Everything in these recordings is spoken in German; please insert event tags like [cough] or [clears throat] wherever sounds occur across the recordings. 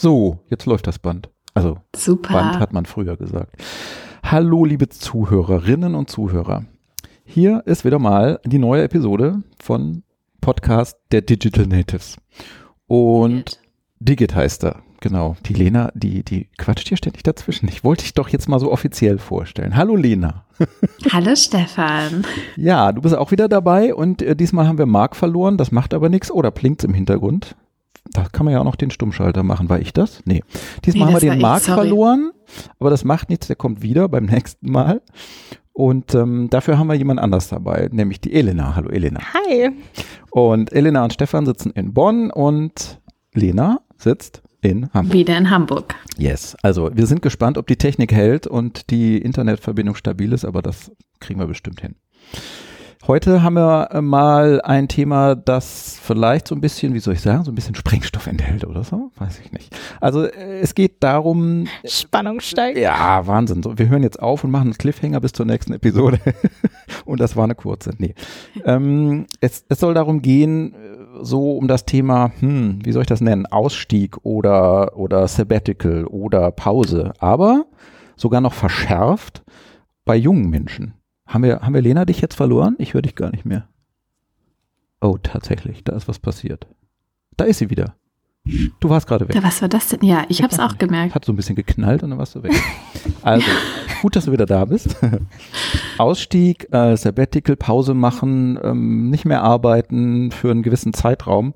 So, jetzt läuft das Band. Also Super. Band hat man früher gesagt. Hallo, liebe Zuhörerinnen und Zuhörer. Hier ist wieder mal die neue Episode von Podcast der Digital Natives. Und Digit heißt er. Genau. Die Lena, die, die quatscht hier ständig dazwischen. Ich wollte dich doch jetzt mal so offiziell vorstellen. Hallo Lena. [laughs] Hallo Stefan. Ja, du bist auch wieder dabei und äh, diesmal haben wir Marc verloren. Das macht aber nichts. Oder blinkt im Hintergrund. Da kann man ja auch noch den Stummschalter machen. War ich das? Nee. Diesmal Nee, haben wir den sorry. verloren. Aber das macht nichts. Der kommt wieder beim [laughs] nächsten Mal. Und ähm, dafür haben wir jemand anders dabei, nämlich die Elena. Hallo Elena. Hi. Und Elena und Stefan sitzen in Bonn und Lena sitzt in Hamburg. Wieder in Hamburg. Yes. Also wir sind gespannt, ob die Technik hält und die Internetverbindung stabil ist, aber das kriegen wir bestimmt hin. Heute haben wir äh, mal ein Thema, das vielleicht so ein bisschen, wie soll ich sagen, so ein bisschen Sprengstoff enthält oder so, weiß ich nicht. Also äh, es geht darum, Spannung steigt. ja, Wahnsinn. So, wir hören jetzt auf und machen einen Cliffhanger bis zur nächsten Episode. [laughs] und das war eine kurze. Nee. Ähm, es, es soll darum gehen, äh, so um das Thema, hm, wie soll ich das nennen? Ausstieg oder, oder Sabbatical oder Pause. Aber sogar noch verschärft bei jungen Menschen. Haben wir, haben wir Lena dich jetzt verloren? Ich höre dich gar nicht mehr. Oh, tatsächlich, da ist was passiert. Da ist sie wieder. Du warst gerade weg. Ja, was war das denn? Ja, ich habe es auch nicht. gemerkt. Hat so ein bisschen geknallt und dann warst du weg. [laughs] Also, gut, dass du wieder da bist. [laughs] Ausstieg, äh, Sabbatical, Pause machen, ähm, nicht mehr arbeiten für einen gewissen Zeitraum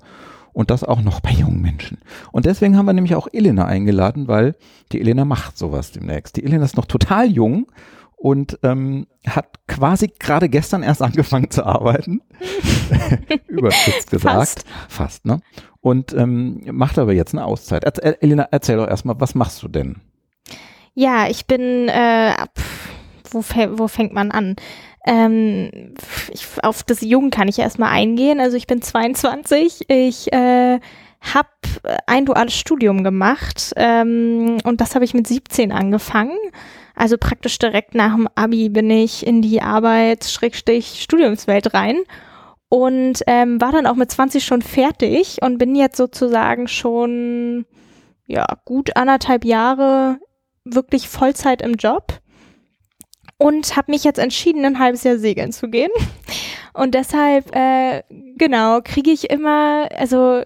und das auch noch bei jungen Menschen. Und deswegen haben wir nämlich auch Elena eingeladen, weil die Elena macht sowas demnächst. Die Elena ist noch total jung und ähm, hat quasi gerade gestern erst angefangen zu arbeiten. [laughs] Überspitzt gesagt. Fast. Fast, ne? Und ähm, macht aber jetzt eine Auszeit. Erz- Elena, erzähl doch erstmal, was machst du denn? Ja, ich bin, äh, wo, wo fängt man an? Ähm, ich, auf das Jung kann ich erstmal eingehen. Also ich bin 22. Ich äh, habe ein duales Studium gemacht ähm, und das habe ich mit 17 angefangen. Also praktisch direkt nach dem Abi bin ich in die Arbeits-Studiumswelt rein und ähm, war dann auch mit 20 schon fertig und bin jetzt sozusagen schon ja gut anderthalb Jahre wirklich Vollzeit im Job und habe mich jetzt entschieden, ein halbes Jahr segeln zu gehen. Und deshalb, äh, genau, kriege ich immer, also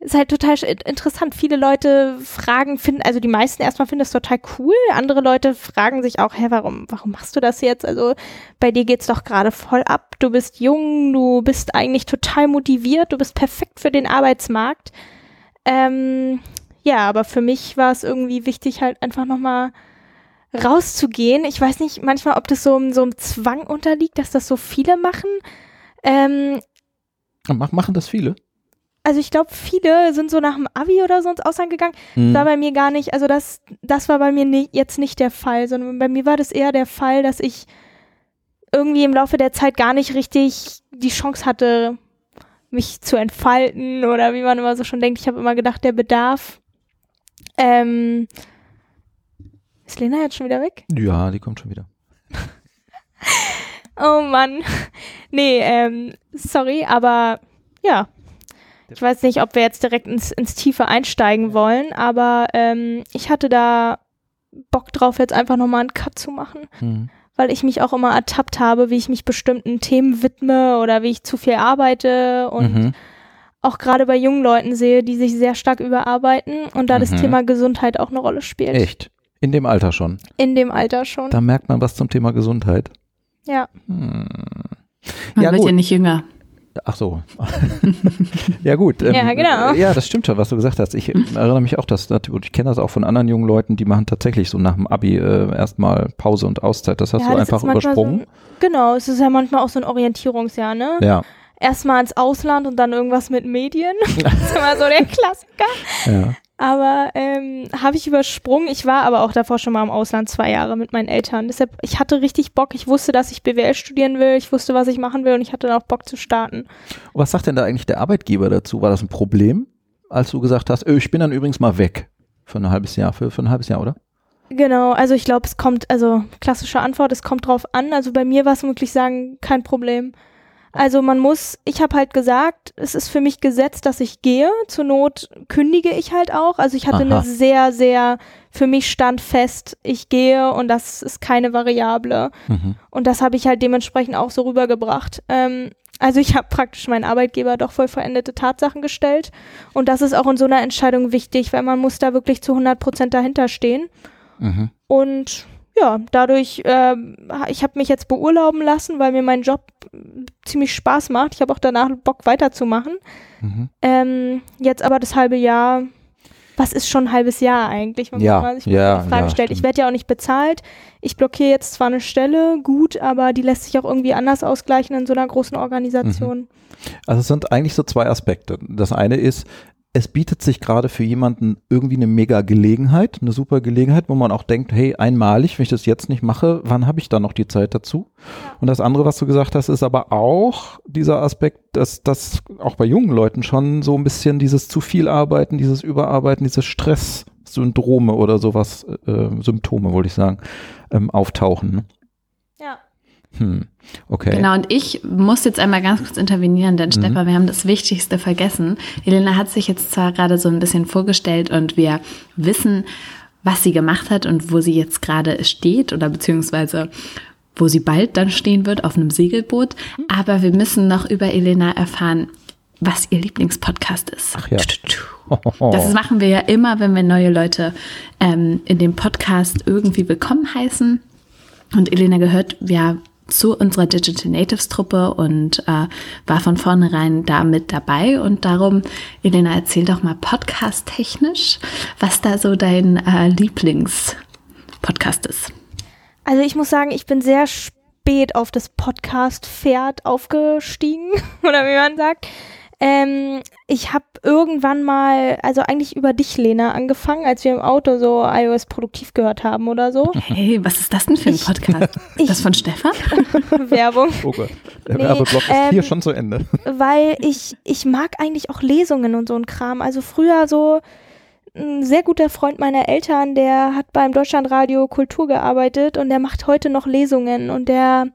ist halt total interessant. Viele Leute fragen, finden, also die meisten erstmal finden das total cool. Andere Leute fragen sich auch, hä, warum, warum machst du das jetzt? Also bei dir geht's doch gerade voll ab. Du bist jung, du bist eigentlich total motiviert, du bist perfekt für den Arbeitsmarkt. Ähm, ja, aber für mich war es irgendwie wichtig, halt einfach nochmal rauszugehen. Ich weiß nicht manchmal, ob das so, so einem Zwang unterliegt, dass das so viele machen. Ähm, Mach, machen das viele? Also ich glaube, viele sind so nach dem Abi oder so ins Ausland gegangen. Mhm. War bei mir gar nicht, also das, das war bei mir ni jetzt nicht der Fall, sondern bei mir war das eher der Fall, dass ich irgendwie im Laufe der Zeit gar nicht richtig die Chance hatte, mich zu entfalten oder wie man immer so schon denkt. Ich habe immer gedacht, der Bedarf. Ähm, ist Lena jetzt schon wieder weg? Ja, die kommt schon wieder. [laughs] Oh Mann. Nee, ähm, sorry, aber ja. Ich weiß nicht, ob wir jetzt direkt ins, ins Tiefe einsteigen wollen, aber ähm, ich hatte da Bock drauf, jetzt einfach nochmal einen Cut zu machen, Mhm. weil ich mich auch immer ertappt habe, wie ich mich bestimmten Themen widme oder wie ich zu viel arbeite und Mhm. auch gerade bei jungen Leuten sehe, die sich sehr stark überarbeiten und da das Mhm. Thema Gesundheit auch eine Rolle spielt. Echt? In dem Alter schon. In dem Alter schon. Da merkt man was zum Thema Gesundheit. Ja. Hm. Man Ja, wird gut. ja nicht jünger. Ach so. [laughs] ja gut. ähm, Ja, genau. Ja, das stimmt schon, was du gesagt hast. Ich erinnere mich auch, dass ich kenne das auch von anderen jungen Leuten, die machen tatsächlich so nach dem Abi äh, erstmal Pause und Auszeit. Das hast ja, du das einfach übersprungen. So genau, es ist ja manchmal auch so ein Orientierungsjahr, ne? ja, Erstmal ins Ausland und dann irgendwas mit Medien. [laughs] das ist immer so der Klassiker. ja. Aber ähm, habe ich übersprungen. Ich war aber auch davor schon mal im Ausland zwei Jahre mit meinen Eltern. Deshalb, ich hatte richtig Bock. Ich wusste, dass ich BWL studieren will. Ich wusste, was ich machen will und ich hatte dann auch Bock zu starten. Was sagt denn da eigentlich der Arbeitgeber dazu? War das ein Problem, als du gesagt hast, öh, ich bin dann übrigens mal weg für ein halbes Jahr, für, für ein halbes Jahr, oder? Genau, also ich glaube, es kommt, also klassische Antwort, es kommt drauf an. Also bei mir war es wirklich sagen, kein Problem. Also man muss, ich habe halt gesagt, es ist für mich gesetzt, dass ich gehe. Zur Not kündige ich halt auch. Also ich hatte Aha. eine sehr, sehr, für mich stand fest, ich gehe und das ist keine Variable. Mhm. Und das habe ich halt dementsprechend auch so rübergebracht. Ähm, also ich habe praktisch meinen Arbeitgeber doch voll veränderte Tatsachen gestellt. Und das ist auch in so einer Entscheidung wichtig, weil man muss da wirklich zu 100 Prozent dahinter stehen. Mhm. Und ja, dadurch, ähm, ich habe mich jetzt beurlauben lassen, weil mir mein Job äh, ziemlich Spaß macht. Ich habe auch danach Bock weiterzumachen. Mhm. Ähm, jetzt aber das halbe Jahr, was ist schon ein halbes Jahr eigentlich, wenn Ja, man sich ja, die Frage ja, stellt. Ich werde ja auch nicht bezahlt. Ich blockiere jetzt zwar eine Stelle, gut, aber die lässt sich auch irgendwie anders ausgleichen in so einer großen Organisation. Also es sind eigentlich so zwei Aspekte. Das eine ist, es bietet sich gerade für jemanden irgendwie eine mega Gelegenheit, eine super Gelegenheit, wo man auch denkt, hey, einmalig, wenn ich das jetzt nicht mache, wann habe ich dann noch die Zeit dazu? Und das andere, was du gesagt hast, ist aber auch dieser Aspekt, dass das auch bei jungen Leuten schon so ein bisschen dieses zu viel Arbeiten, dieses Überarbeiten, diese Stresssyndrome oder sowas, äh, Symptome, wollte ich sagen, ähm, auftauchen. Hm. Okay. Genau, und ich muss jetzt einmal ganz kurz intervenieren, denn Mhm. Stefan, wir haben das Wichtigste vergessen. Elena hat sich jetzt zwar gerade so ein bisschen vorgestellt und wir wissen, was sie gemacht hat und wo sie jetzt gerade steht oder beziehungsweise wo sie bald dann stehen wird auf einem Segelboot. Mhm. Aber wir müssen noch über Elena erfahren, was ihr Lieblingspodcast ist. Ach ja. [laughs] Das machen wir ja immer, wenn wir neue Leute ähm, in dem Podcast irgendwie willkommen heißen. Und Elena gehört ja zu unserer Digital Natives Truppe und äh, war von vornherein da mit dabei. Und darum, Elena, erzähl doch mal podcast-technisch, was da so dein äh, Lieblingspodcast ist. Also ich muss sagen, ich bin sehr spät auf das Podcast-Pferd aufgestiegen, [laughs] oder wie man sagt. Ähm, ich habe irgendwann mal, also eigentlich über dich, Lena, angefangen, als wir im Auto so iOS produktiv gehört haben oder so. Hey, was ist das denn für ein Podcast? ich- das von Stefan? [laughs] Werbung. Oh Gott, der Nee, Werbeblock ist ähm, hier schon zu Ende. weil ich, ich mag eigentlich auch Lesungen und so ein Kram. Also früher so ein sehr guter Freund meiner Eltern, der hat beim Deutschlandradio Kultur gearbeitet und der macht heute noch Lesungen und der,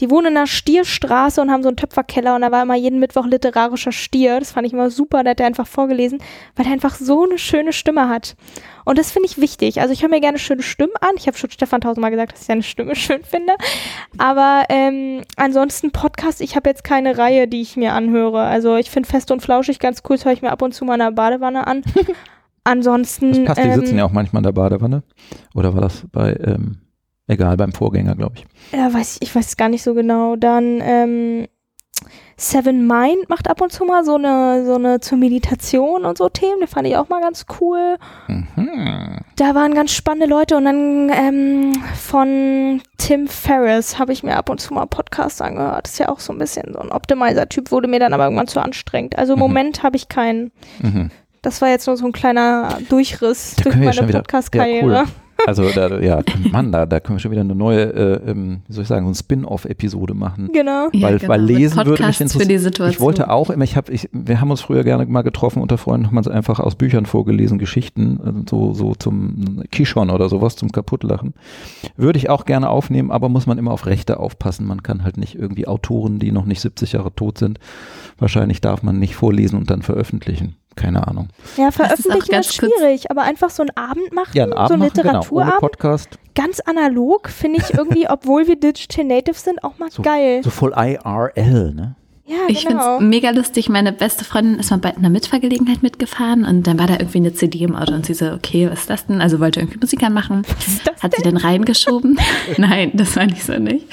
die wohnen in einer Stierstraße und haben so einen Töpferkeller und da war immer jeden Mittwoch literarischer Stier. Das fand ich immer super, da hat er einfach vorgelesen, weil er einfach so eine schöne Stimme hat. Und das finde ich wichtig. Also ich höre mir gerne schöne Stimmen an. Ich habe schon Stefan tausendmal gesagt, dass ich seine Stimme [laughs] schön finde. Aber ähm, ansonsten Podcast, ich habe jetzt keine Reihe, die ich mir anhöre. Also ich finde Fest und Flauschig ganz cool, das höre ich mir ab und zu mal in der Badewanne an. [laughs] Ansonsten. Das passt, die ähm, sitzen ja auch manchmal in der Badewanne. Oder war das bei, ähm, egal, beim Vorgänger, glaube ich. Ja, weiß ich, ich weiß es gar nicht so genau. Dann ähm, Seven Mind macht ab und zu mal so eine, so eine zur Meditation und so Themen. Die fand ich auch mal ganz cool. Mhm. Da waren ganz spannende Leute und dann ähm, von Tim Ferriss habe ich mir ab und zu mal Podcasts angehört. ist ja auch so ein bisschen so ein Optimizer-Typ, wurde mir dann aber irgendwann zu anstrengend. Also im Mhm. Moment habe ich keinen. Mhm. Das war jetzt nur so ein kleiner Durchriss Da durch ja meine Podcast-Karriere. Ja, Also, da, ja, Mann, da, da können wir schon wieder eine neue, äh, ähm, wie soll ich sagen, so ein Spin-off-Episode machen. Genau. Weil, genau, weil lesen würde mich für interessieren. die Situation. Ich wollte auch immer, ich habe, ich, wir haben uns früher gerne mal getroffen unter Freunden, haben uns einfach aus Büchern vorgelesen, Geschichten, also so, so zum Kishon oder sowas, zum Kaputtlachen. Würde ich auch gerne aufnehmen, aber muss man immer auf Rechte aufpassen. Man kann halt nicht irgendwie Autoren, die noch nicht 70 Jahre tot sind, wahrscheinlich darf man nicht vorlesen und dann veröffentlichen. Keine Ahnung. Ja, veröffentlichen ist kurz- schwierig, aber einfach so einen Abend machen, Ja, einen so Abend einen machen, genau, Literaturabend, Podcast, ganz analog, finde ich irgendwie, [laughs] obwohl wir Digital Natives sind, auch mal So- geil. so voll IRL, ne? ja, Ich genau. finde es mega lustig. Meine beste Freundin ist mal bei einer Mitfahrgelegenheit mitgefahren und dann war da irgendwie eine CD im Auto und sie so, okay, was ist das denn? Also wollte irgendwie Musik anmachen. Was ist das Hat sie dann reingeschoben? [laughs] Nein, das war nicht so nicht.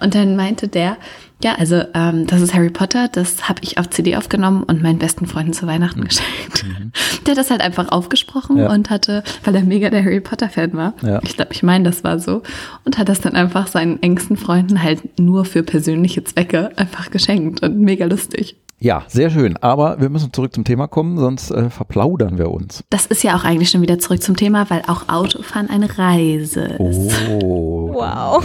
Und dann meinte der, ja, also ähm, das ist Harry Potter, das habe ich auf CD aufgenommen und meinen besten Freunden zu Weihnachten geschenkt. [laughs] Der hat das halt einfach aufgesprochen Mhm. Ja. und hatte, weil er mega der Harry Potter-Fan war, Ja. ich glaube, ich meine, das war so, und hat das dann einfach seinen engsten Freunden halt nur für persönliche Zwecke einfach geschenkt und mega lustig. Ja, sehr schön. Aber wir müssen zurück zum Thema kommen, sonst äh, verplaudern wir uns. Das ist ja auch eigentlich schon wieder zurück zum Thema, weil auch Autofahren eine Reise ist. Oh. [laughs] Wow.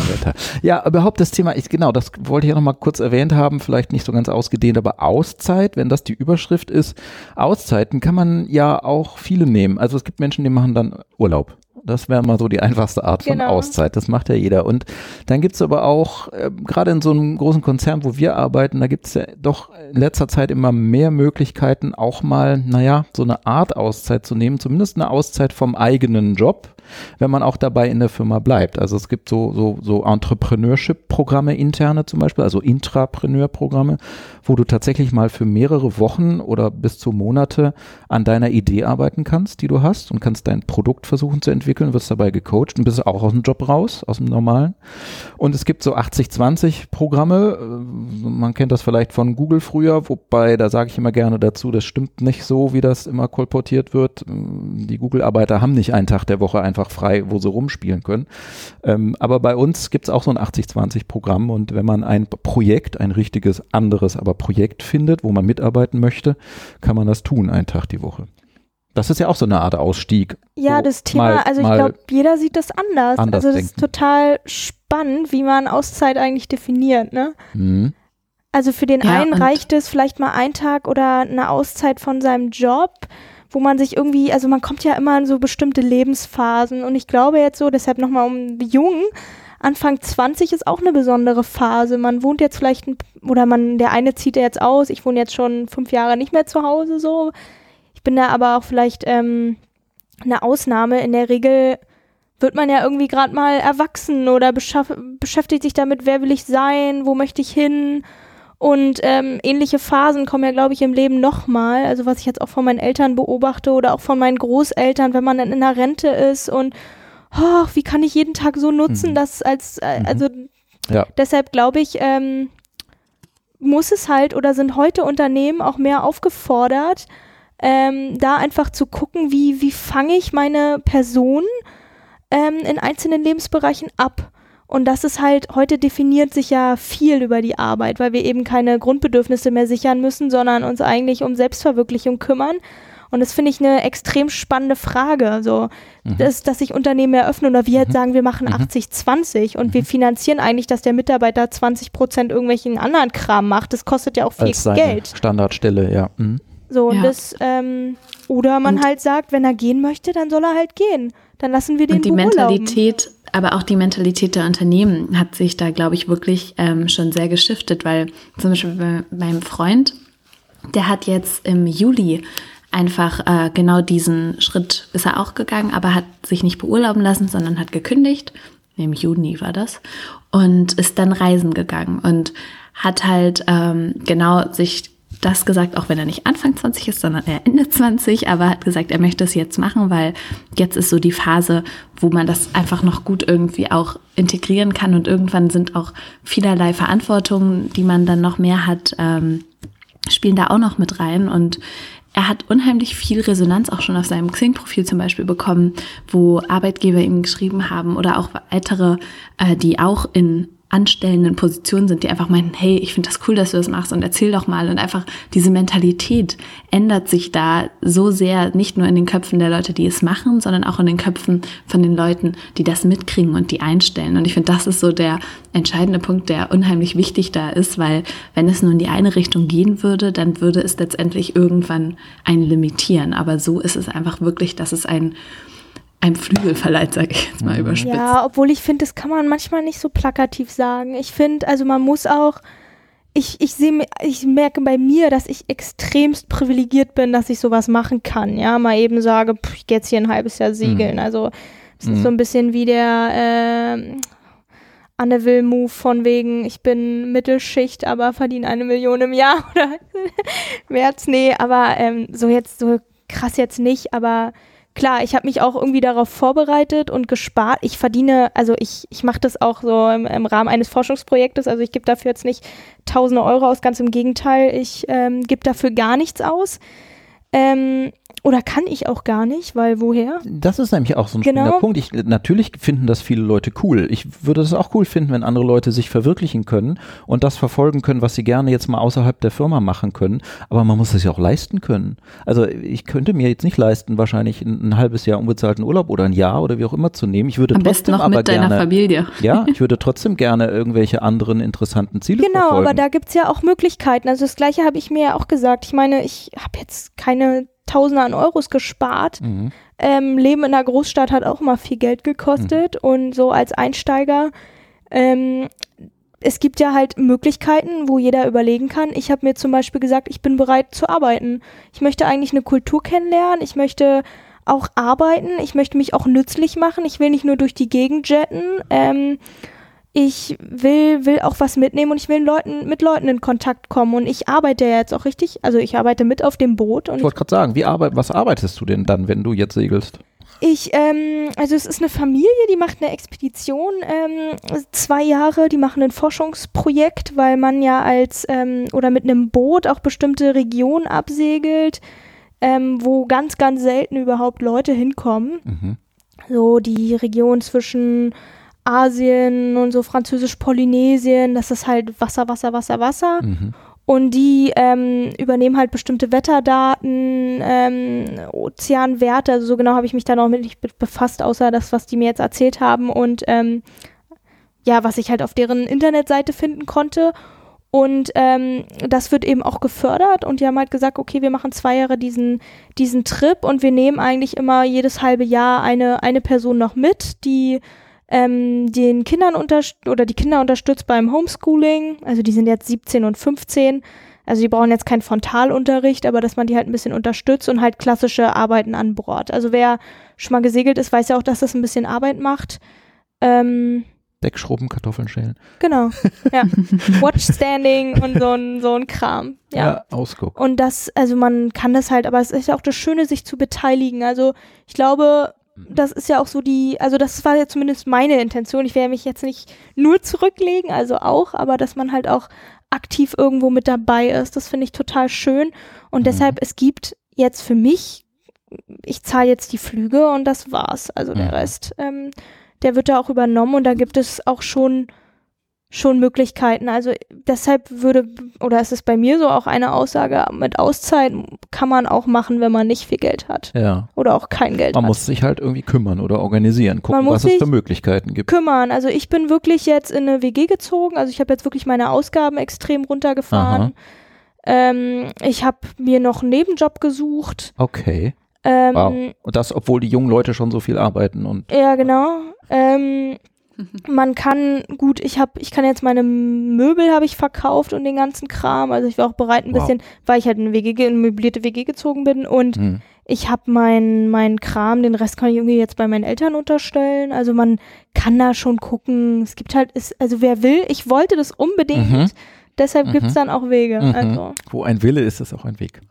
Ja, überhaupt das Thema, ich, genau, das wollte ich ja noch mal kurz erwähnt haben, vielleicht nicht so ganz ausgedehnt, aber Auszeit, wenn das die Überschrift ist, Auszeiten kann man ja auch viele nehmen. Also es gibt Menschen, die machen dann Urlaub Das wäre mal so die einfachste Art von Genau. Auszeit. Das macht ja jeder. Und dann gibt's aber auch, äh, gerade in so einem großen Konzern, wo wir arbeiten, da gibt's ja doch in letzter Zeit immer mehr Möglichkeiten, auch mal, naja, so eine Art Auszeit zu nehmen, zumindest eine Auszeit vom eigenen Job, wenn man auch dabei in der Firma bleibt. Also es gibt so, so, so Entrepreneurship-Programme interne zum Beispiel, also Intrapreneur-Programme, wo du tatsächlich mal für mehrere Wochen oder bis zu Monate an deiner Idee arbeiten kannst, die du hast und kannst dein Produkt versuchen zu entwickeln, wirst dabei gecoacht und bist auch aus dem Job raus, aus dem normalen. Und es gibt so 80-20-Programme, äh, man kennt das vielleicht von Google früher, wobei da sage ich immer gerne dazu, das stimmt nicht so, wie das immer kolportiert wird. Die Google-Arbeiter haben nicht einen Tag der Woche einfach frei, wo sie rumspielen können. Ähm, aber bei uns gibt es auch so ein 80-20-Programm und wenn man ein Projekt, ein richtiges anderes, aber Projekt findet, wo man mitarbeiten möchte, kann man das tun, einen Tag die Woche. Das ist ja auch so eine Art Ausstieg. Ja, so das Thema, mal- also ich glaube, jeder sieht das anders. anders also das ist denken. total spannend, wie man Auszeit eigentlich definiert, ne? Mhm. Also für den Ja, einen reicht es vielleicht mal ein Tag oder eine Auszeit von seinem Job, wo man sich irgendwie, also man kommt ja immer in so bestimmte Lebensphasen und ich glaube jetzt so, deshalb nochmal um die Jungen, Anfang 20 ist auch eine besondere Phase. Man wohnt jetzt vielleicht, ein, oder man, der eine zieht ja jetzt aus, ich wohne jetzt schon fünf Jahre nicht mehr zu Hause so. Ich bin da aber auch vielleicht ähm, eine Ausnahme. In der Regel wird man ja irgendwie gerade mal erwachsen oder beschäftigt sich damit, wer will ich sein, wo möchte ich hin. Und ähm, ähnliche Phasen kommen ja, glaube ich, im Leben nochmal. Also was ich jetzt auch von meinen Eltern beobachte oder auch von meinen Großeltern, wenn man dann in der Rente ist und oh, wie kann ich jeden Tag so nutzen, Mhm. dass als, äh, Mhm. also Ja. deshalb glaube ich, ähm, muss es halt oder sind heute Unternehmen auch mehr aufgefordert, ähm, da einfach zu gucken, wie, wie fange ich meine Person ähm, in einzelnen Lebensbereichen ab. Und das ist halt, heute definiert sich ja viel über die Arbeit, weil wir eben keine Grundbedürfnisse mehr sichern müssen, sondern uns eigentlich um Selbstverwirklichung kümmern. Und das finde ich eine extrem spannende Frage, so, Mhm. dass, dass sich Unternehmen eröffnen oder wir jetzt Mhm. sagen, wir machen Mhm. 80-20 und wir finanzieren eigentlich, dass der Mitarbeiter 20 Prozent irgendwelchen anderen Kram macht. Das kostet ja auch viel Als seine Geld. Standardstelle, ja. Mhm. So, und Ja. das, ähm, oder man Und- halt sagt, wenn er gehen möchte, dann soll er halt gehen. Dann lassen wir den Und die. Mentalität, aber auch die Mentalität der Unternehmen hat sich da, glaube ich, wirklich ähm, schon sehr geschiftet, weil zum Beispiel bei meinem Freund, der hat jetzt im Juli einfach äh, genau diesen Schritt ist er auch gegangen, aber hat sich nicht beurlauben lassen, sondern hat gekündigt. Im Juni war das. Und ist dann reisen gegangen und hat halt ähm, genau sich das gesagt, auch wenn er nicht Anfang 20 ist, sondern eher Ende 20, aber hat gesagt, er möchte es jetzt machen, weil jetzt ist so die Phase, wo man das einfach noch gut irgendwie auch integrieren kann. Und irgendwann sind auch vielerlei Verantwortungen, die man dann noch mehr hat, ähm, spielen da auch noch mit rein. Und er hat unheimlich viel Resonanz auch schon auf seinem Xing-Profil zum Beispiel bekommen, wo Arbeitgeber ihm geschrieben haben oder auch weitere, äh, die auch in anstellenden Positionen sind, die einfach meinten, hey, ich finde das cool, dass du das machst und erzähl doch mal. Und einfach diese Mentalität ändert sich da so sehr, nicht nur in den Köpfen der Leute, die es machen, sondern auch in den Köpfen von den Leuten, die das mitkriegen und die einstellen. Und ich finde, das ist so der entscheidende Punkt, der unheimlich wichtig da ist, weil wenn es nur in die eine Richtung gehen würde, dann würde es letztendlich irgendwann einen limitieren. Aber so ist es einfach wirklich, dass es ein ein Flügel verleiht, sage ich jetzt mal überspitzt. Ja, obwohl ich finde, das kann man manchmal nicht so plakativ sagen. Ich finde, also man muss auch, ich, ich sehe, ich merke bei mir, dass ich extremst privilegiert bin, dass ich sowas machen kann. Ja, mal eben sage, pff, ich gehe jetzt hier ein halbes Jahr segeln. Also es ist Mhm. so ein bisschen wie der ähm, Anne Will Move von wegen, ich bin Mittelschicht, aber verdiene eine Million im Jahr [laughs] oder [laughs] März, nee, aber ähm, so jetzt so krass jetzt nicht, aber klar, ich habe mich auch irgendwie darauf vorbereitet und gespart. Ich verdiene, also ich, ich mache das auch so im, im Rahmen eines Forschungsprojektes, also ich gebe dafür jetzt nicht tausende Euro aus, ganz im Gegenteil, ich ähm, gebe dafür gar nichts aus. Ähm, oder kann ich auch gar nicht, weil woher? Das ist nämlich auch so ein Genau. spannender Punkt. Ich, natürlich finden das viele Leute cool. Ich würde das auch cool finden, wenn andere Leute sich verwirklichen können und das verfolgen können, was sie gerne jetzt mal außerhalb der Firma machen können. Aber man muss es ja auch leisten können. Also ich könnte mir jetzt nicht leisten, wahrscheinlich ein, ein halbes Jahr unbezahlten Urlaub oder ein Jahr oder wie auch immer zu nehmen. Ich würde Am besten trotzdem noch aber mit deiner gerne, Familie. ja, [laughs] ich würde trotzdem gerne irgendwelche anderen interessanten Ziele Genau, verfolgen. aber da gibt's ja auch Möglichkeiten. Also das gleiche habe ich mir ja auch gesagt. Ich meine, ich habe jetzt keine Tausende an Euros gespart. Mhm. Ähm, Leben in der Großstadt hat auch immer viel Geld gekostet mhm. und so als Einsteiger ähm, es gibt ja halt Möglichkeiten, wo jeder überlegen kann. Ich habe mir zum Beispiel gesagt, ich bin bereit zu arbeiten. Ich möchte eigentlich eine Kultur kennenlernen. Ich möchte auch arbeiten. Ich möchte mich auch nützlich machen. Ich will nicht nur durch die Gegend jetten. Ähm, ich will, will auch was mitnehmen und ich will Leuten, mit Leuten in Kontakt kommen. Und ich arbeite ja jetzt auch richtig. Also ich arbeite mit auf dem Boot. Und ich wollte gerade sagen, wie arbeit, was arbeitest du denn dann, wenn du jetzt segelst? Ich, ähm, also es ist eine Familie, die macht eine Expedition, ähm, zwei Jahre, die machen ein Forschungsprojekt, weil man ja als ähm, oder mit einem Boot auch bestimmte Regionen absegelt, ähm, wo ganz, ganz selten überhaupt Leute hinkommen. Mhm. So die Region zwischen Asien und so französisch-Polynesien, das ist halt Wasser, Wasser, Wasser, Wasser. Mhm. Und die ähm, übernehmen halt bestimmte Wetterdaten, ähm, Ozeanwerte. Also so genau habe ich mich da noch mit nicht befasst, außer das, was die mir jetzt erzählt haben. Und ähm, ja, was ich halt auf deren Internetseite finden konnte. Und ähm, das wird eben auch gefördert und die haben halt gesagt, okay, wir machen zwei Jahre diesen, diesen Trip und wir nehmen eigentlich immer jedes halbe Jahr eine, eine Person noch mit, die ähm, den Kindern oder die Kinder unterstützt beim Homeschooling. Also die sind jetzt 17 und 15. Also die brauchen jetzt keinen Frontalunterricht, aber dass man die halt ein bisschen unterstützt und halt klassische Arbeiten an Bord. Also wer schon mal gesegelt ist, weiß ja auch, dass das ein bisschen Arbeit macht. Ähm, Deckschrubben, Kartoffeln schälen. Genau, [laughs] ja. Watchstanding und so ein, so ein Kram. Ja, ja Ausguck. Und das, also man kann das halt, aber es ist ja auch das Schöne, sich zu beteiligen. Also ich glaube, das ist ja auch so die, also das war ja zumindest meine Intention. Ich werde mich jetzt nicht nur zurücklegen, also auch, aber dass man halt auch aktiv irgendwo mit dabei ist, das finde ich total schön. Und mhm. deshalb, es gibt jetzt für mich, ich zahle jetzt die Flüge und das war's. Also der mhm. Rest, ähm, der wird da auch übernommen und da gibt es auch schon schon Möglichkeiten. Also deshalb würde, oder es ist bei mir so auch eine Aussage, mit Auszeit kann man auch machen, wenn man nicht viel Geld hat. Ja. Oder auch kein Geld man hat. Man muss sich halt irgendwie kümmern oder organisieren, gucken, was es für Möglichkeiten gibt. Kümmern. Also ich bin wirklich jetzt in eine WG gezogen. Also ich habe jetzt wirklich meine Ausgaben extrem runtergefahren. Ähm, ich habe mir noch einen Nebenjob gesucht. Okay. Ähm, wow. Und das, obwohl die jungen Leute schon so viel arbeiten und. Ja, genau. Ähm, man kann gut, ich habe, ich kann jetzt meine Möbel habe ich verkauft und den ganzen Kram. Also ich war auch bereit ein wow. bisschen, weil ich halt eine WG, eine möblierte WG gezogen bin und hm. ich habe meinen mein Kram, den Rest kann ich irgendwie jetzt bei meinen Eltern unterstellen. Also man kann da schon gucken. Es gibt halt, ist, also wer will, ich wollte das unbedingt. Mhm. Deshalb mhm. gibt es dann auch Wege. Mhm. Also. Wo ein Wille ist, ist auch ein Weg.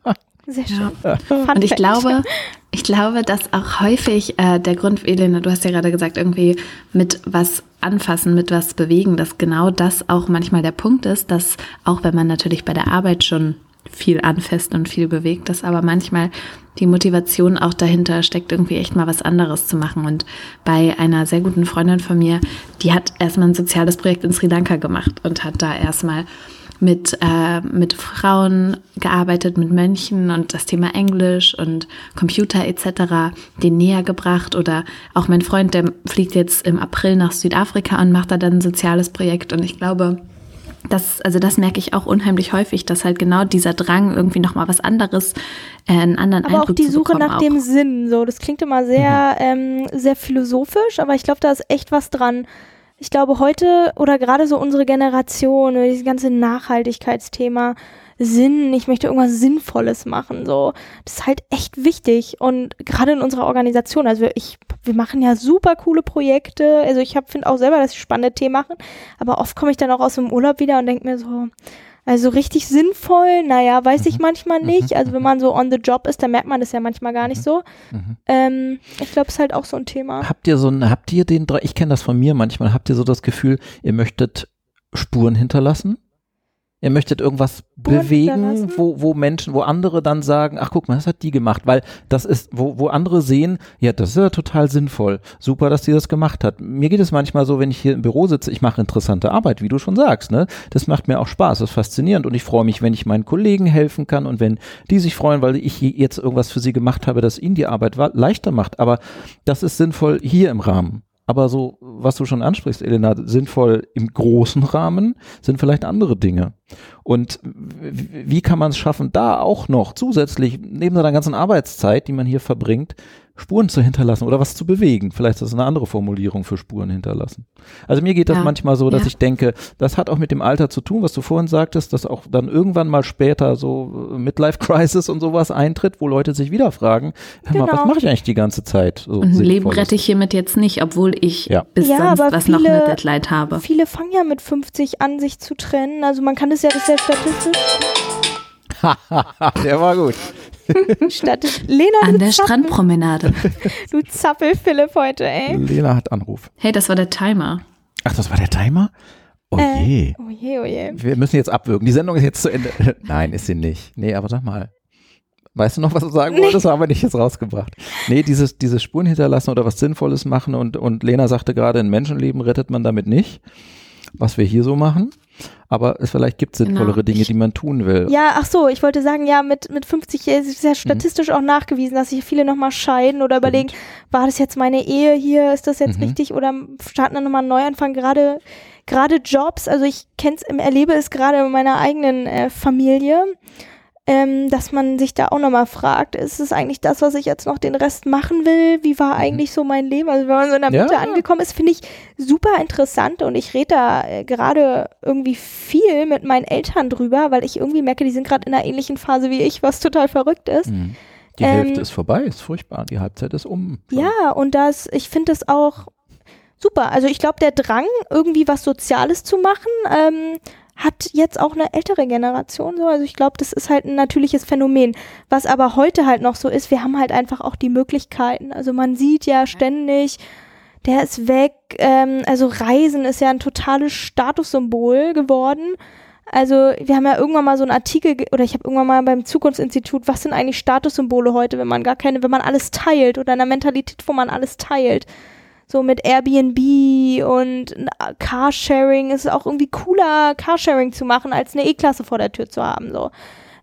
Sehr schön. [laughs] Ja. Und ich glaube, [laughs] ich glaube, dass auch häufig äh, der Grund, Elena, du hast ja gerade gesagt, irgendwie mit was anfassen, mit was bewegen, dass genau das auch manchmal der Punkt ist, dass auch wenn man natürlich bei der Arbeit schon viel anfasst und viel bewegt, dass aber manchmal die Motivation auch dahinter steckt, irgendwie echt mal was anderes zu machen. Und bei einer sehr guten Freundin von mir, die hat erstmal ein soziales Projekt in Sri Lanka gemacht und hat da erstmal mit, äh, mit Frauen gearbeitet, mit Mönchen und das Thema Englisch und Computer etc. den näher gebracht. Oder auch mein Freund, der fliegt jetzt im April nach Südafrika und macht da dann ein soziales Projekt. Und ich glaube, das, also das merke ich auch unheimlich häufig, dass halt genau dieser Drang, irgendwie nochmal was anderes, äh, einen anderen aber Eindruck auch die Suche nach auch. dem Sinn, so, das klingt immer sehr, mhm. ähm, sehr philosophisch, aber ich glaube, da ist echt was dran ich glaube, heute oder gerade so unsere Generation, dieses ganze Nachhaltigkeitsthema, Sinn, ich möchte irgendwas Sinnvolles machen, so, das ist halt echt wichtig und gerade in unserer Organisation, also ich, wir machen ja super coole Projekte, also ich finde auch selber, dass ich spannende Themen machen, aber oft komme ich dann auch aus dem Urlaub wieder und denke mir so, also richtig sinnvoll, naja, weiß ich mhm. manchmal nicht. Mhm. Also wenn man so on the job ist, dann merkt man das ja manchmal gar nicht mhm. so. Ähm, ich glaube, es ist halt auch so ein Thema. Habt ihr so ein, habt ihr den, ich kenne das von mir manchmal, habt ihr so das Gefühl, ihr möchtet Spuren hinterlassen? Ihr möchtet irgendwas bewegen, wo, wo Menschen, wo andere dann sagen, ach guck mal, das hat die gemacht, weil das ist, wo, wo andere sehen, ja, das ist ja total sinnvoll. Super, dass die das gemacht hat. Mir geht es manchmal so, wenn ich hier im Büro sitze, ich mache interessante Arbeit, wie du schon sagst, ne? Das macht mir auch Spaß, das ist faszinierend und ich freue mich, wenn ich meinen Kollegen helfen kann und wenn die sich freuen, weil ich jetzt irgendwas für sie gemacht habe, das ihnen die Arbeit leichter macht. Aber das ist sinnvoll hier im Rahmen. Aber so, was du schon ansprichst, Elena, sinnvoll im großen Rahmen sind vielleicht andere Dinge. Und wie kann man es schaffen, da auch noch zusätzlich, neben seiner ganzen Arbeitszeit, die man hier verbringt, Spuren zu hinterlassen oder was zu bewegen. Vielleicht ist das eine andere Formulierung für Spuren hinterlassen. Also mir geht das ja. manchmal so, dass ja. ich denke, das hat auch mit dem Alter zu tun, was du vorhin sagtest, dass auch dann irgendwann mal später so äh, Midlife Crisis und sowas eintritt, wo Leute sich wieder fragen, hör genau. mal, was genau. mache ich eigentlich die ganze Zeit? So und ein Leben rette ich hiermit jetzt nicht, obwohl ich ja. bis ja, sonst was viele, noch eine Deadline habe. Viele fangen ja mit 50 an, sich zu trennen. Also man kann das ja, das ist ja statistisch. [laughs] Der war gut. [laughs] Statt Lena An der Zappel. Strandpromenade. [laughs] Du Zappel Philipp heute, ey. Lena hat Anruf. Hey, das war der Timer. Ach, das war der Timer? Oh äh, je. Oh je, oh je. Wir müssen jetzt abwürgen. Die Sendung ist jetzt zu Ende. [laughs] Nein, ist sie nicht. Nee, aber sag mal. Weißt du noch, was du sagen nee. wolltest? Haben wir nicht jetzt rausgebracht. Nee, dieses, dieses Spuren hinterlassen oder was Sinnvolles machen und, und Lena sagte gerade, ein Menschenleben rettet man damit nicht. Was wir hier so machen aber es vielleicht gibt sinnvollere genau. Dinge, die man tun will. Ja, ach so, ich wollte sagen, ja, mit, mit 50 ist ja mhm. statistisch mhm. auch nachgewiesen, dass sich viele nochmal scheiden oder überlegen, war das jetzt meine Ehe hier, ist das jetzt mhm. richtig oder starten dann nochmal einen Neuanfang, gerade gerade Jobs, also ich kenne es, erlebe es gerade in meiner eigenen äh, Familie ähm, dass man sich da auch nochmal fragt, ist es eigentlich das, was ich jetzt noch den Rest machen will? Wie war eigentlich so mein Leben? Also wenn man so in der Mitte ja. angekommen ist, finde ich super interessant und ich rede da äh, gerade irgendwie viel mit meinen Eltern drüber, weil ich irgendwie merke, die sind gerade in einer ähnlichen Phase wie ich, was total verrückt ist. Mhm. Die ähm, Hälfte ist vorbei, ist furchtbar. Die Halbzeit ist um. Ja, und das, ich finde das auch super. Also ich glaube, der Drang, irgendwie was Soziales zu machen, ähm, hat jetzt auch eine ältere Generation so. Also ich glaube, das ist halt ein natürliches Phänomen. Was aber heute halt noch so ist, wir haben halt einfach auch die Möglichkeiten. Also man sieht ja ständig, der ist weg. Ähm, also Reisen ist ja ein totales Statussymbol geworden. Also wir haben ja irgendwann mal so einen Artikel oder ich habe irgendwann mal beim Zukunftsinstitut, was sind eigentlich Statussymbole heute, wenn man gar keine, wenn man alles teilt oder in einer Mentalität, wo man alles teilt so mit Airbnb und Carsharing ist auch irgendwie cooler, Carsharing zu machen, als eine E-Klasse vor der Tür zu haben. So.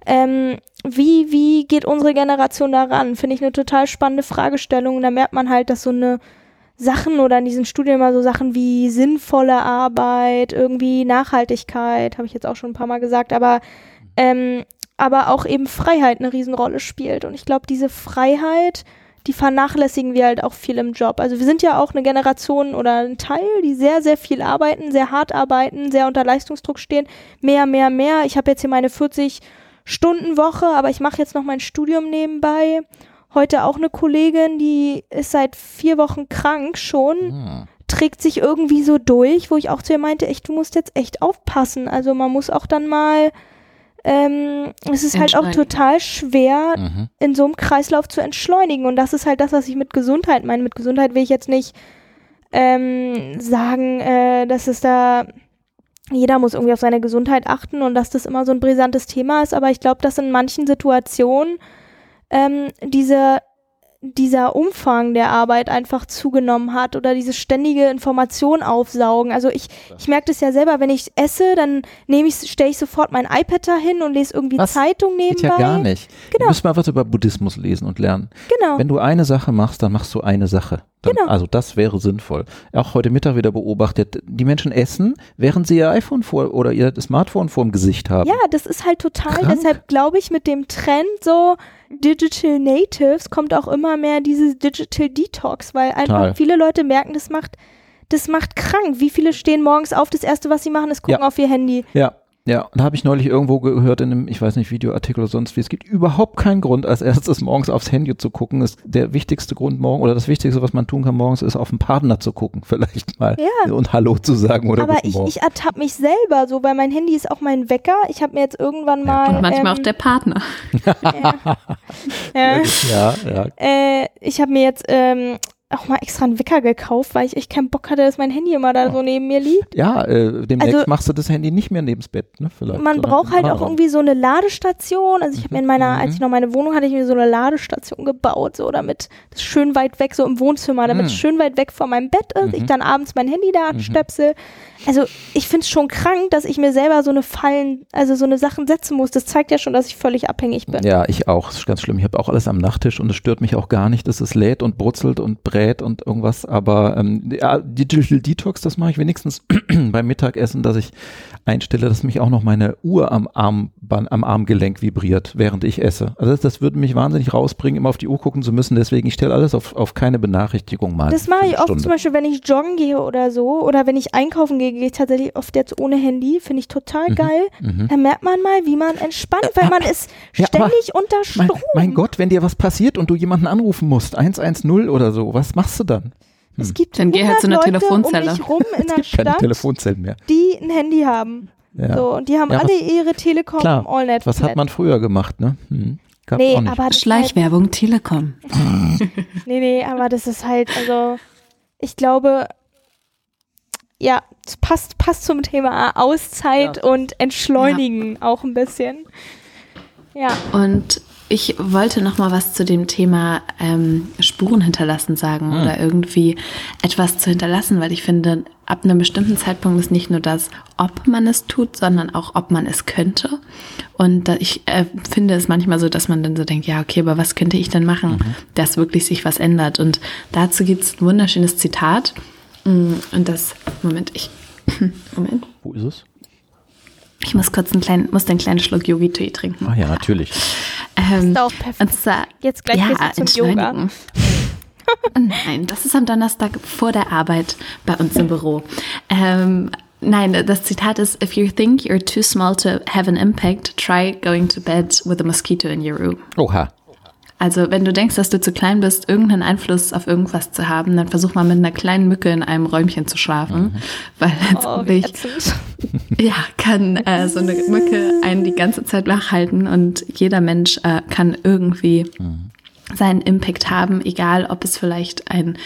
Ähm, wie, wie geht unsere Generation daran? Finde ich eine total spannende Fragestellung. Da merkt man halt, dass so eine Sachen oder in diesen Studien mal so Sachen wie sinnvolle Arbeit, irgendwie Nachhaltigkeit, habe ich jetzt auch schon ein paar Mal gesagt, aber ähm, aber auch eben Freiheit eine Riesenrolle spielt. Und ich glaube, diese Freiheit die vernachlässigen wir halt auch viel im Job. Also wir sind ja auch eine Generation oder ein Teil, die sehr, sehr viel arbeiten, sehr hart arbeiten, sehr unter Leistungsdruck stehen. Mehr, mehr, mehr. Ich habe jetzt hier meine 40 Stunden Woche, aber ich mache jetzt noch mein Studium nebenbei. Heute auch eine Kollegin, die ist seit vier Wochen krank schon. Ah. trägt sich irgendwie so durch, wo ich auch zu ihr meinte, echt, du musst jetzt echt aufpassen. Also man muss auch dann mal ähm, es ist halt auch total schwer, mhm. in so einem Kreislauf zu entschleunigen. Und das ist halt das, was ich mit Gesundheit meine. Mit Gesundheit will ich jetzt nicht ähm, sagen, äh, dass es da jeder muss irgendwie auf seine Gesundheit achten und dass das immer so ein brisantes Thema ist. Aber ich glaube, dass in manchen Situationen ähm, diese dieser Umfang der Arbeit einfach zugenommen hat oder diese ständige Information aufsaugen. Also ich, ich merke das ja selber, wenn ich esse, dann nehme ich, stelle ich sofort mein iPad dahin und lese irgendwie was? Zeitung nebenbei. Geht ja gar nicht. Genau. Du musst mal was über Buddhismus lesen und lernen. Genau. Wenn du eine Sache machst, dann machst du eine Sache. Dann, genau. Also das wäre sinnvoll. Auch heute Mittag wieder beobachtet, die Menschen essen, während sie ihr iPhone vor oder ihr Smartphone vor dem Gesicht haben. Ja, das ist halt total, Krank. deshalb glaube ich mit dem Trend so, Digital Natives kommt auch immer mehr dieses Digital Detox, weil einfach Total. viele Leute merken, das macht, das macht krank. Wie viele stehen morgens auf, das erste, was sie machen, ist gucken ja. auf ihr Handy. Ja, ja, da habe ich neulich irgendwo gehört in einem, ich weiß nicht, Videoartikel oder sonst wie, es gibt überhaupt keinen Grund, als erstes morgens aufs Handy zu gucken. Ist der wichtigste Grund morgen oder das Wichtigste, was man tun kann morgens, ist auf den Partner zu gucken, [laughs] vielleicht mal. Ja. Und Hallo zu sagen oder Aber ich, ich ertappe mich selber so, weil mein Handy ist auch mein Wecker. Ich habe mir jetzt irgendwann mal. Ja, und manchmal ähm, auch der Partner. [laughs] ja. [laughs] ja, ja. ja. Äh, ich habe mir jetzt ähm, auch mal extra einen Wecker gekauft, weil ich echt keinen Bock hatte, dass mein Handy immer da so neben mir liegt. Ja, äh, demnächst also, machst du das Handy nicht mehr neben's Bett, ne? Vielleicht. Man braucht halt auch irgendwie so eine Ladestation. Also ich habe mir in meiner, mhm. als ich noch meine Wohnung hatte, ich mir so eine Ladestation gebaut, so damit das schön weit weg, so im Wohnzimmer, damit mhm. es schön weit weg von meinem Bett ist. Mhm. Ich dann abends mein Handy da anstöpsel. Mhm. Also ich finde es schon krank, dass ich mir selber so eine Fallen, also so eine Sachen setzen muss. Das zeigt ja schon, dass ich völlig abhängig bin. Ja, ich auch. Das ist ganz schlimm. Ich habe auch alles am Nachttisch und es stört mich auch gar nicht, dass es lädt und brutzelt und brät Gerät und irgendwas, aber ähm, ja, Digital Detox, das mache ich wenigstens [clears throat] beim Mittagessen, dass ich einstelle, dass mich auch noch meine Uhr am Arm, am Armgelenk vibriert, während ich esse. Also das, das würde mich wahnsinnig rausbringen, immer auf die Uhr gucken zu müssen. Deswegen, ich stelle alles auf, auf keine Benachrichtigung mal. Das mache ich oft zum Beispiel, wenn ich joggen gehe oder so oder wenn ich einkaufen gehe, gehe ich tatsächlich oft jetzt ohne Handy. Finde ich total mhm, geil. Mhm. Da merkt man mal, wie man entspannt, weil man ist ja, ständig unter Strom. Mein, mein Gott, wenn dir was passiert und du jemanden anrufen musst, 110 oder so, was machst du dann? Es hm. gibt dann geh halt zu einer Leute Telefonzelle. Um mich rum in [laughs] es gibt Stadt, keine Telefonzellen mehr. Die ein Handy haben. Ja. So, und die haben ja, alle was, ihre Telekom klar, Allnet. Was hat man früher gemacht, ne? Hm. Gab's nee, aber Schleichwerbung halt, Telekom. [laughs] nee, nee, aber das ist halt, also ich glaube, ja, es passt, passt zum Thema Auszeit ja. und Entschleunigen ja. auch ein bisschen. Ja. Und ich wollte noch mal was zu dem Thema ähm, Spuren hinterlassen sagen hm. oder irgendwie etwas zu hinterlassen, weil ich finde, ab einem bestimmten Zeitpunkt ist nicht nur das, ob man es tut, sondern auch, ob man es könnte. Und ich äh, finde es manchmal so, dass man dann so denkt, ja, okay, aber was könnte ich denn machen, mhm. dass wirklich sich was ändert? Und dazu gibt es ein wunderschönes Zitat. Mm, und das, Moment, ich, [laughs] Moment. Wo ist es? Ich muss kurz einen kleinen, muss einen kleinen Schluck Yogi-Tee trinken. Ach ja, natürlich. Ähm, ist auch perfekt. Und zwar, Jetzt gleich ja, zum Yoga. [laughs] Nein, das ist am Donnerstag vor der Arbeit bei uns im Büro. Ähm, nein, das Zitat ist: If you think you're too small to have an impact, try going to bed with a mosquito in your room. Oha. Also wenn du denkst, dass du zu klein bist, irgendeinen Einfluss auf irgendwas zu haben, dann versuch mal mit einer kleinen Mücke in einem Räumchen zu schlafen, mhm. weil letztendlich oh, [laughs] ja kann äh, so eine Mücke einen die ganze Zeit wach halten und jeder Mensch äh, kann irgendwie mhm. seinen Impact haben, egal ob es vielleicht ein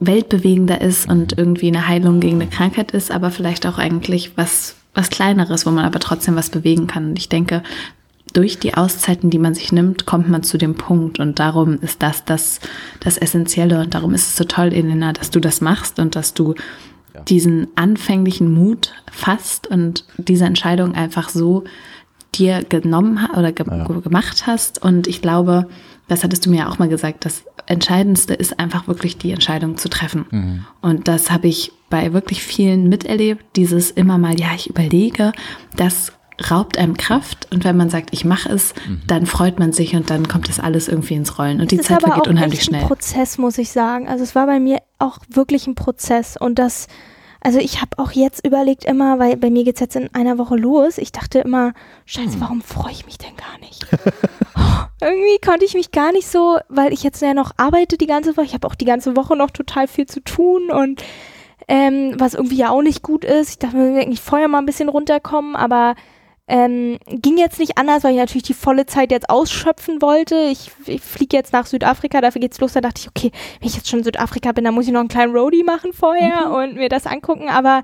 weltbewegender ist und irgendwie eine Heilung gegen eine Krankheit ist, aber vielleicht auch eigentlich was was kleineres, wo man aber trotzdem was bewegen kann. Und ich denke, durch die Auszeiten, die man sich nimmt, kommt man zu dem Punkt. Und darum ist das das, das Essentielle. Und darum ist es so toll, Elena, dass du das machst und dass du ja. diesen anfänglichen Mut fasst und diese Entscheidung einfach so dir genommen oder ge ja. gemacht hast. Und ich glaube, das hattest du mir auch mal gesagt, das Entscheidendste ist einfach wirklich die Entscheidung zu treffen. Mhm. Und das habe ich bei wirklich vielen miterlebt, dieses immer mal, ja, ich überlege, das raubt einem Kraft und wenn man sagt, ich mache es, mhm. dann freut man sich und dann kommt das alles irgendwie ins Rollen und die Zeit vergeht unheimlich schnell. Ein Prozess, muss ich sagen. Also es war bei mir auch wirklich ein Prozess und das, also ich habe auch jetzt überlegt immer, weil bei mir geht es jetzt in einer Woche los. Ich dachte immer, Scheiße, hm. warum freue ich mich denn gar nicht? oh, [laughs] irgendwie konnte ich mich gar nicht so, weil ich jetzt ja noch arbeite die ganze Woche. Ich habe auch die ganze Woche noch total viel zu tun und ähm, was irgendwie ja auch nicht gut ist. Ich dachte, müssen eigentlich vorher mal ein bisschen runterkommen, aber ähm, ging jetzt nicht anders, weil ich natürlich die volle Zeit jetzt ausschöpfen wollte. Ich, ich fliege jetzt nach Südafrika, dafür geht's los. Da dachte ich, okay, wenn ich jetzt schon in Südafrika bin, dann muss ich noch einen kleinen Roadie machen vorher mhm. und mir das angucken. Aber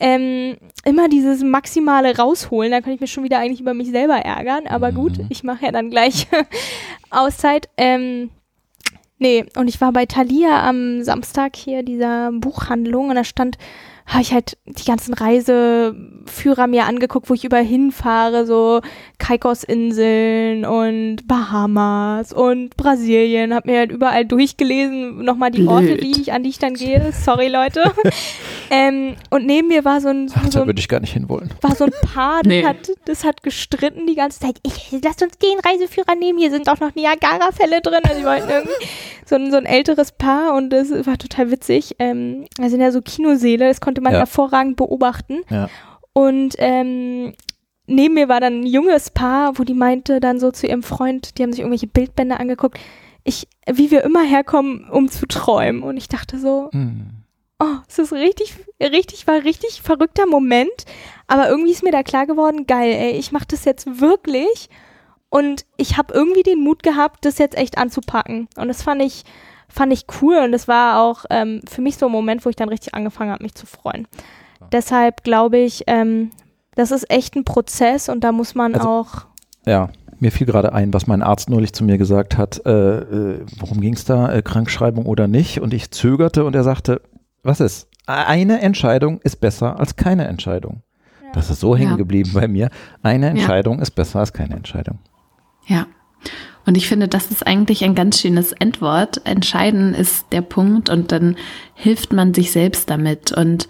ähm, immer dieses maximale rausholen, da kann ich mich schon wieder eigentlich über mich selber ärgern. Aber mhm. gut, ich mache ja dann gleich [laughs] Auszeit. Ähm, nee, und ich war bei Thalia am Samstag hier, dieser Buchhandlung, und da stand habe ich halt die ganzen Reiseführer mir angeguckt, wo ich überall hinfahre, so Caicos-Inseln und Bahamas und Brasilien, habe mir halt überall durchgelesen, nochmal die Blöd. Orte, die ich, an die ich dann gehe. Sorry, Leute. [laughs] ähm, und neben mir war so ein, so, Ach, da würde ich gar nicht hinwollen. War so ein Paar, [laughs] das, nee. hat, das hat gestritten die ganze Zeit. Ich, lass uns den Reiseführer nehmen, hier sind auch noch Niagara-Fälle drin. Also ich wollte irgendwie so ein, so ein älteres Paar und das war total witzig. Ähm, da sind ja so Kinoseele, das konnte man ja. hervorragend beobachten. Ja. Und ähm, neben mir war dann ein junges Paar, wo die meinte dann so zu ihrem Freund, die haben sich irgendwelche Bildbände angeguckt, ich, wie wir immer herkommen, um zu träumen. Und ich dachte so, mhm. oh, es ist richtig, richtig, war richtig verrückter Moment. Aber irgendwie ist mir da klar geworden, geil, ey, ich mache das jetzt wirklich und ich habe irgendwie den Mut gehabt, das jetzt echt anzupacken. Und das fand ich, fand ich cool. Und das war auch ähm, für mich so ein Moment, wo ich dann richtig angefangen habe, mich zu freuen. Ja. Deshalb glaube ich, ähm, das ist echt ein Prozess und da muss man also, auch. Ja, mir fiel gerade ein, was mein Arzt neulich zu mir gesagt hat. Äh, äh, worum ging es da? Äh, Krankschreibung oder nicht? Und ich zögerte und er sagte, was ist? Eine Entscheidung ist besser als keine Entscheidung. Ja. Das ist so hängen geblieben bei mir. Eine Entscheidung ja. ist besser als keine Entscheidung. Ja. Und ich finde, das ist eigentlich ein ganz schönes Endwort. Entscheiden ist der Punkt und dann hilft man sich selbst damit. Und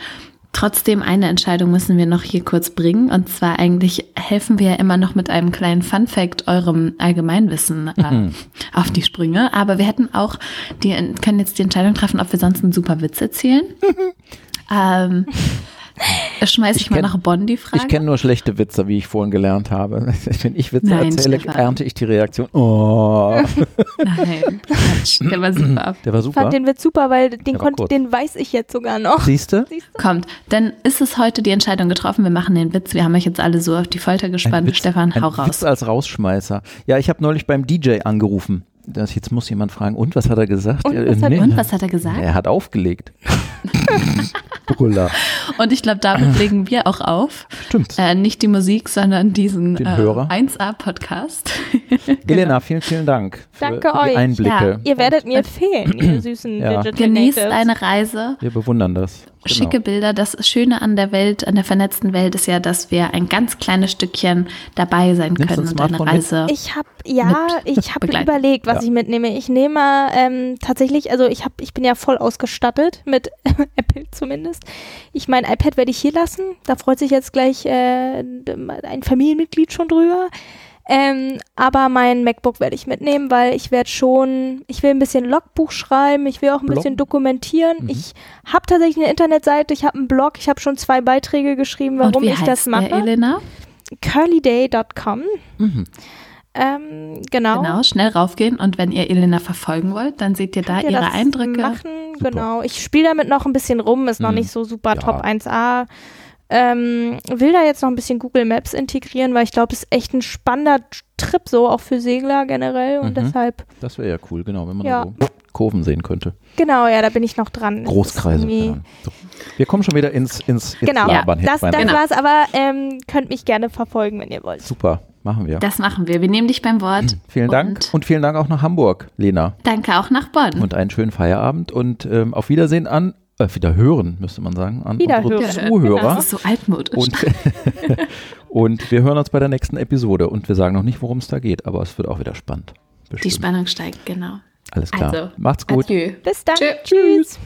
trotzdem eine Entscheidung müssen wir noch hier kurz bringen. Und zwar eigentlich helfen wir ja immer noch mit einem kleinen Fun Fact eurem Allgemeinwissen äh, mhm. auf die Sprünge. Aber wir hätten auch, die können jetzt die Entscheidung treffen, ob wir sonst einen super Witz erzählen. [laughs] ähm, Schmeiß ich, ich mal nach Bonn die Frage. Ich kenne nur schlechte Witze, wie ich vorhin gelernt habe. [laughs] Wenn ich Witze Nein, erzähle, Stefan. ernte ich die Reaktion. Oh. [laughs] [laughs] Nein, Quatsch. Der war super. Der war super. Ich fand den Witz super, weil den, konnte, den weiß ich jetzt sogar noch. Siehst du? Kommt, dann ist es heute die Entscheidung getroffen. Wir machen den Witz. Wir haben euch jetzt alle so auf die Folter gespannt. Witz, Stefan, hau raus. Witz als Rausschmeißer. Ja, ich habe neulich beim DJ angerufen. Das, jetzt muss jemand fragen, und was hat er gesagt? Und was, hat, nee, und was hat er gesagt? Er hat aufgelegt. [laughs] Brüller. Und ich glaube, damit [laughs] legen wir auch auf. Stimmt. Äh, nicht die Musik, sondern diesen äh, 1A-Podcast. [laughs] Elena, vielen, vielen Dank. Danke für euch. Die Einblicke. Ja, ihr werdet mir fehlen, ihr süßen ja. Digital Genießt eine Reise. Wir bewundern das. Genau. Schicke Bilder. Das Schöne an der Welt, an der vernetzten Welt ist ja, dass wir ein ganz kleines Stückchen dabei sein Nimmst können und eine Reise. Mit? Ich habe ja, ich habe überlegt, was ja. ich mitnehme. Ich nehme ähm, tatsächlich, also ich habe, ich bin ja voll ausgestattet mit [laughs] Apple zumindest. Ich mein iPad werde ich hier lassen. Da freut sich jetzt gleich äh, ein Familienmitglied schon drüber. Ähm, aber mein MacBook werde ich mitnehmen, weil ich werde schon, ich will ein bisschen Logbuch schreiben, ich will auch ein Blog. bisschen dokumentieren. Mhm. Ich habe tatsächlich eine Internetseite, ich habe einen Blog, ich habe schon zwei Beiträge geschrieben, warum ich das mache. Der, Elena? curlyday.com. Mhm. Ähm, genau. Genau, schnell raufgehen und wenn ihr Elena verfolgen wollt, dann seht ihr da ihr ihre Eindrücke. Machen, genau. Ich spiele damit noch ein bisschen rum, ist mhm. noch nicht so super ja. Top 1A. Ähm, will da jetzt noch ein bisschen Google Maps integrieren, weil ich glaube, es ist echt ein spannender Trip so, auch für Segler generell und mhm. deshalb. Das wäre ja cool, genau, wenn man ja. so Kurven sehen könnte. Genau, ja, da bin ich noch dran. Großkreise. Ja. So. Wir kommen schon wieder ins, ins, ins genau. Labern. Ja, das, das genau. war's, aber ähm, könnt mich gerne verfolgen, wenn ihr wollt. Super. Machen wir. Das machen wir. Wir nehmen dich beim Wort. [clears throat] Vielen Dank. Und, und vielen Dank auch nach Hamburg, Lena. Danke auch nach Bonn. Und einen schönen Feierabend und ähm, auf Wiedersehen an äh, wieder hören, müsste man sagen, an unsere Zuhörer. Das ist so altmodisch. Und, [laughs] und, wir hören uns bei der nächsten Episode und wir sagen noch nicht, worum es da geht, aber es wird auch wieder spannend. Bestimmt. Die Spannung steigt, genau. Alles klar. Also, Macht's gut. Adieu. Bis dann. Tschö. Tschüss.